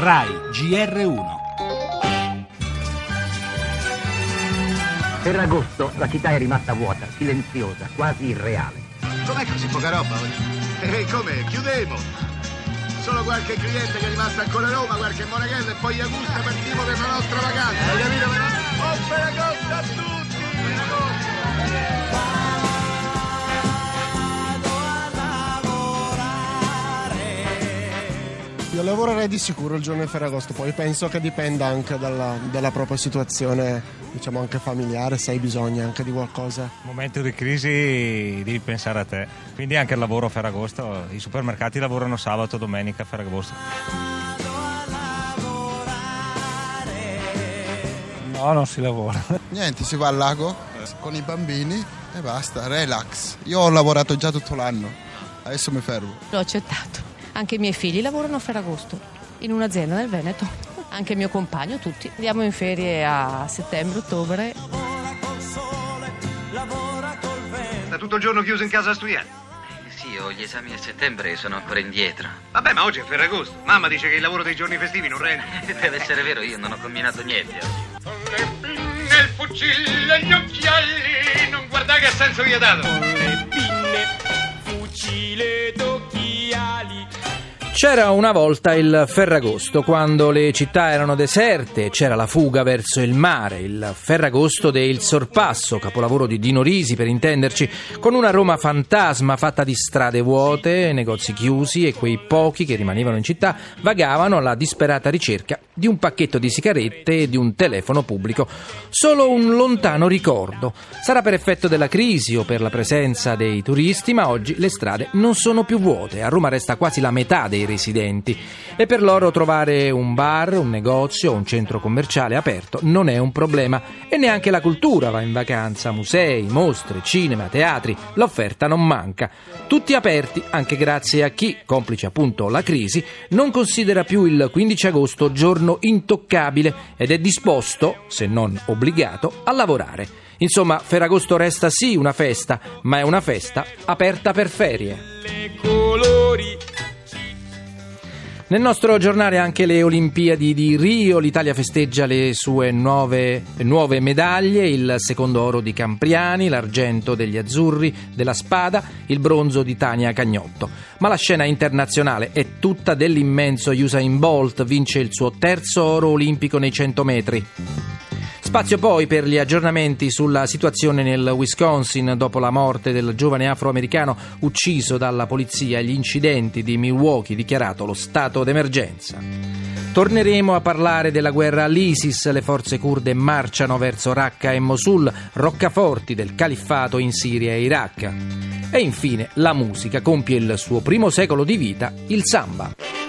RAI GR1 Ferragosto la città è rimasta vuota, silenziosa, quasi irreale. Com'è così poca roba oggi? E come? Chiudemo! Solo qualche cliente che è rimasto ancora a Roma, qualche monaghello e poi Augusta partiamo per la nostra vacanza. Hai capito? Buon Ferragosto a tutti! Io lavorerei di sicuro il giorno di Ferragosto, poi penso che dipenda anche dalla, dalla propria situazione, diciamo anche familiare, se hai bisogno anche di qualcosa. momento di crisi devi pensare a te. Quindi anche il lavoro a Ferragosto, i supermercati lavorano sabato, domenica, Ferragosto. No, non si lavora. Niente, si va al lago con i bambini e basta, relax. Io ho lavorato già tutto l'anno, adesso mi fermo. L'ho accettato. Anche i miei figli lavorano a Ferragosto in un'azienda nel Veneto. Anche il mio compagno, tutti. Andiamo in ferie a settembre-ottobre. Sta tutto il giorno chiuso in casa a studiare. Sì, ho gli esami a settembre e sono ancora indietro. Vabbè, ma oggi è Ferragosto. Mamma dice che il lavoro dei giorni festivi non rende. Deve essere vero, io non ho combinato niente oggi. Nel fucile e gli occhiali, non guardare che senso vi ha dato. C'era una volta il Ferragosto, quando le città erano deserte, c'era la fuga verso il mare, il Ferragosto del Sorpasso, capolavoro di Dino Risi per intenderci, con una Roma fantasma fatta di strade vuote, negozi chiusi e quei pochi che rimanevano in città vagavano alla disperata ricerca di un pacchetto di sigarette e di un telefono pubblico. Solo un lontano ricordo. Sarà per effetto della crisi o per la presenza dei turisti, ma oggi le strade non sono più vuote. A Roma resta quasi la metà dei residenti e per loro trovare un bar, un negozio o un centro commerciale aperto non è un problema e neanche la cultura va in vacanza, musei, mostre, cinema, teatri, l'offerta non manca. Tutti aperti anche grazie a chi, complice appunto la crisi, non considera più il 15 agosto giorno intoccabile ed è disposto, se non obbligato, a lavorare. Insomma, Ferragosto resta sì una festa, ma è una festa aperta per ferie. Nel nostro giornale anche le Olimpiadi di Rio, l'Italia festeggia le sue nuove, nuove, medaglie, il secondo oro di Campriani, l'argento degli azzurri, della spada, il bronzo di Tania Cagnotto. Ma la scena internazionale è tutta dell'immenso Usain Bolt, vince il suo terzo oro olimpico nei 100 metri. Spazio poi per gli aggiornamenti sulla situazione nel Wisconsin dopo la morte del giovane afroamericano ucciso dalla polizia e gli incidenti di Milwaukee dichiarato lo stato d'emergenza. Torneremo a parlare della guerra all'ISIS, le forze kurde marciano verso Raqqa e Mosul, roccaforti del califfato in Siria e Iraq. E infine la musica compie il suo primo secolo di vita, il samba.